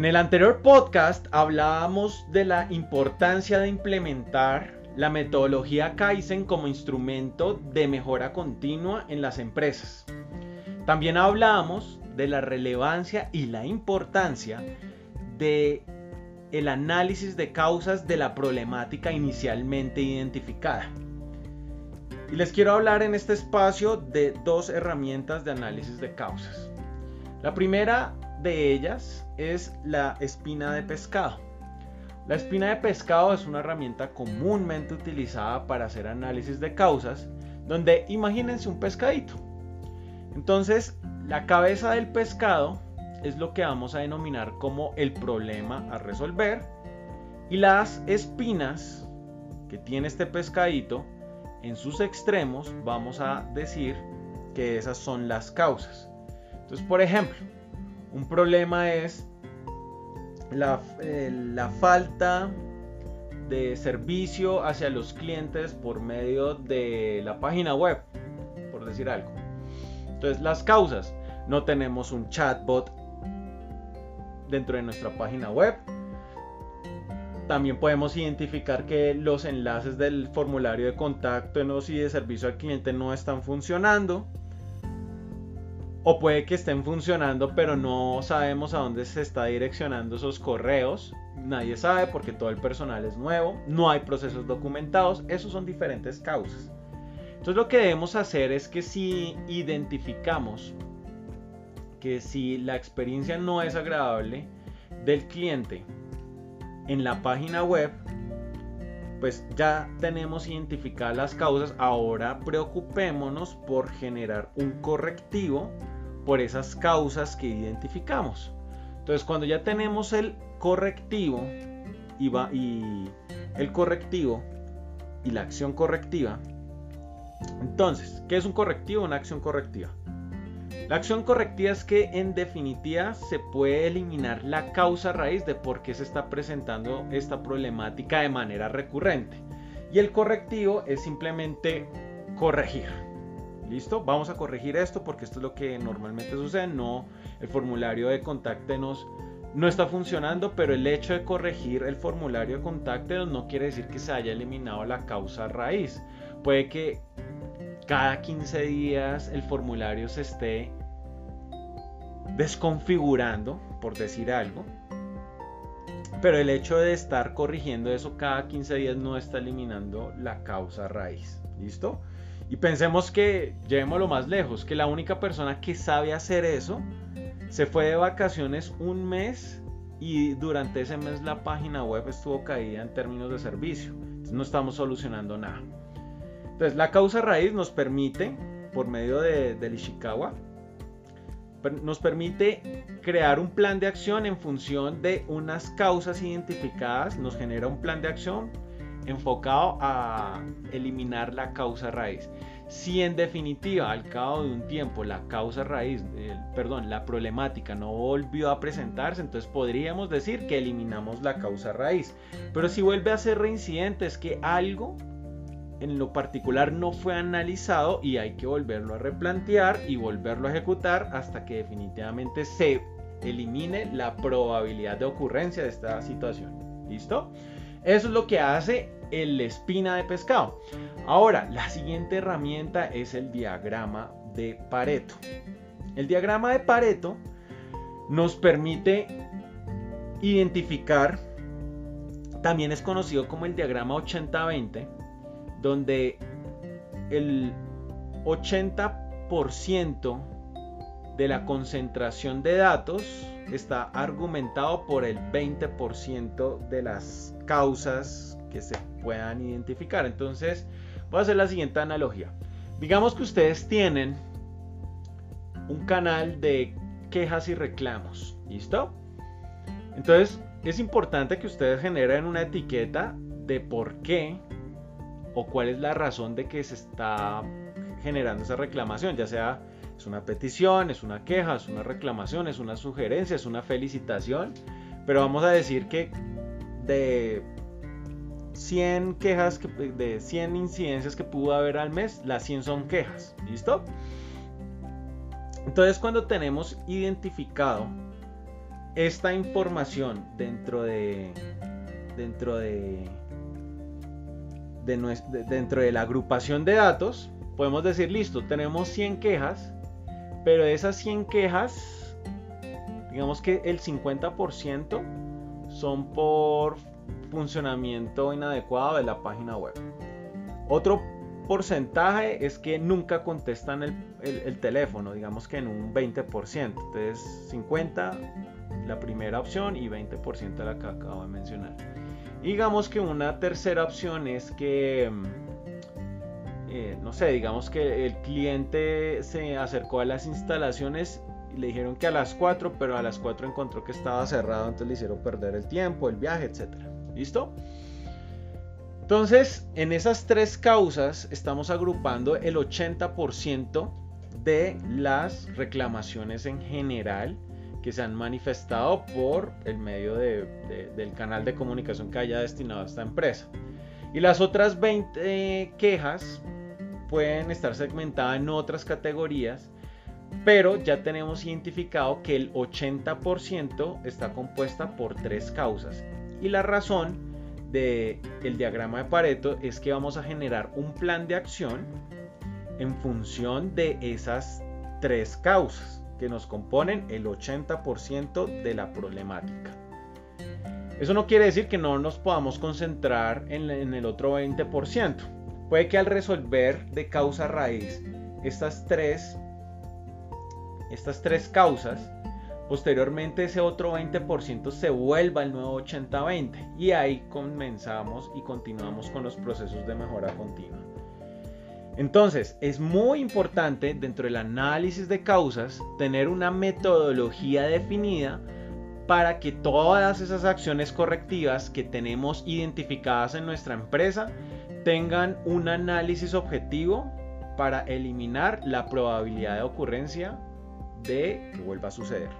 En el anterior podcast hablábamos de la importancia de implementar la metodología Kaizen como instrumento de mejora continua en las empresas. También hablábamos de la relevancia y la importancia de el análisis de causas de la problemática inicialmente identificada. Y les quiero hablar en este espacio de dos herramientas de análisis de causas. La primera de ellas es la espina de pescado. La espina de pescado es una herramienta comúnmente utilizada para hacer análisis de causas, donde imagínense un pescadito. Entonces, la cabeza del pescado es lo que vamos a denominar como el problema a resolver y las espinas que tiene este pescadito en sus extremos vamos a decir que esas son las causas. Entonces, por ejemplo, un problema es la, eh, la falta de servicio hacia los clientes por medio de la página web, por decir algo. Entonces, las causas. No tenemos un chatbot dentro de nuestra página web. También podemos identificar que los enlaces del formulario de contacto y de servicio al cliente no están funcionando. O puede que estén funcionando, pero no sabemos a dónde se está direccionando esos correos. Nadie sabe porque todo el personal es nuevo, no hay procesos documentados. Esos son diferentes causas. Entonces lo que debemos hacer es que si identificamos que si la experiencia no es agradable del cliente en la página web, pues ya tenemos identificadas las causas. Ahora preocupémonos por generar un correctivo por esas causas que identificamos. Entonces, cuando ya tenemos el correctivo y, va, y el correctivo y la acción correctiva, entonces, ¿qué es un correctivo? Una acción correctiva. La acción correctiva es que en definitiva se puede eliminar la causa raíz de por qué se está presentando esta problemática de manera recurrente. Y el correctivo es simplemente corregir. ¿Listo? Vamos a corregir esto porque esto es lo que normalmente sucede. No, el formulario de contáctenos no está funcionando, pero el hecho de corregir el formulario de contáctenos no quiere decir que se haya eliminado la causa raíz. Puede que cada 15 días el formulario se esté desconfigurando, por decir algo. Pero el hecho de estar corrigiendo eso cada 15 días no está eliminando la causa raíz. ¿Listo? Y pensemos que, llevémoslo más lejos, que la única persona que sabe hacer eso se fue de vacaciones un mes y durante ese mes la página web estuvo caída en términos de servicio. No estamos solucionando nada. Entonces la causa raíz nos permite, por medio de, del Ishikawa, nos permite crear un plan de acción en función de unas causas identificadas, nos genera un plan de acción enfocado a eliminar la causa raíz. Si en definitiva al cabo de un tiempo la causa raíz, perdón, la problemática no volvió a presentarse, entonces podríamos decir que eliminamos la causa raíz. Pero si vuelve a ser reincidente es que algo en lo particular no fue analizado y hay que volverlo a replantear y volverlo a ejecutar hasta que definitivamente se elimine la probabilidad de ocurrencia de esta situación. ¿Listo? Eso es lo que hace el espina de pescado. Ahora, la siguiente herramienta es el diagrama de Pareto. El diagrama de Pareto nos permite identificar, también es conocido como el diagrama 80-20, donde el 80% de la concentración de datos está argumentado por el 20% de las causas que se puedan identificar. Entonces, voy a hacer la siguiente analogía. Digamos que ustedes tienen un canal de quejas y reclamos. ¿Listo? Entonces, es importante que ustedes generen una etiqueta de por qué o cuál es la razón de que se está generando esa reclamación, ya sea es una petición, es una queja, es una reclamación, es una sugerencia, es una felicitación, pero vamos a decir que de 100 quejas, de 100 incidencias que pudo haber al mes, las 100 son quejas, ¿listo? Entonces cuando tenemos identificado esta información dentro de dentro de, dentro de la agrupación de datos, podemos decir, listo, tenemos 100 quejas, pero de esas 100 quejas, digamos que el 50% son por funcionamiento inadecuado de la página web. Otro porcentaje es que nunca contestan el, teléfono, digamos que en un 20%. Entonces 50 la primera opción y 20% la que acabo de mencionar. Digamos que una tercera opción es que, mm, eh, no sé, digamos que el cliente se acercó a las instalaciones y le dijeron que a las 4, pero a las 4 encontró que estaba cerrado, entonces le hicieron perder el tiempo, el viaje, etc. ¿Listo? Entonces, en esas tres causas estamos agrupando el 80% de las reclamaciones en general que se han manifestado por el medio del canal de comunicación que haya destinado a esta empresa. Y las otras 20 quejas pueden estar segmentadas en otras categorías, pero ya tenemos identificado que el 80% está compuesta por tres causas. Y la razón del el diagrama de Pareto es que vamos a generar un plan de acción en función de esas tres causas que nos componen el 80% de la problemática. Eso no quiere decir que no nos podamos concentrar en, el otro 20%. Puede que al resolver de causa raíz estas tres, estas tres causas, Posteriormente ese otro 20% se vuelva el nuevo 80-20 y ahí comenzamos y continuamos con los procesos de mejora continua. Entonces, es muy importante dentro del análisis de causas tener una metodología definida para que todas esas acciones correctivas que tenemos identificadas en nuestra empresa tengan un análisis objetivo para eliminar la probabilidad de ocurrencia de que vuelva a suceder.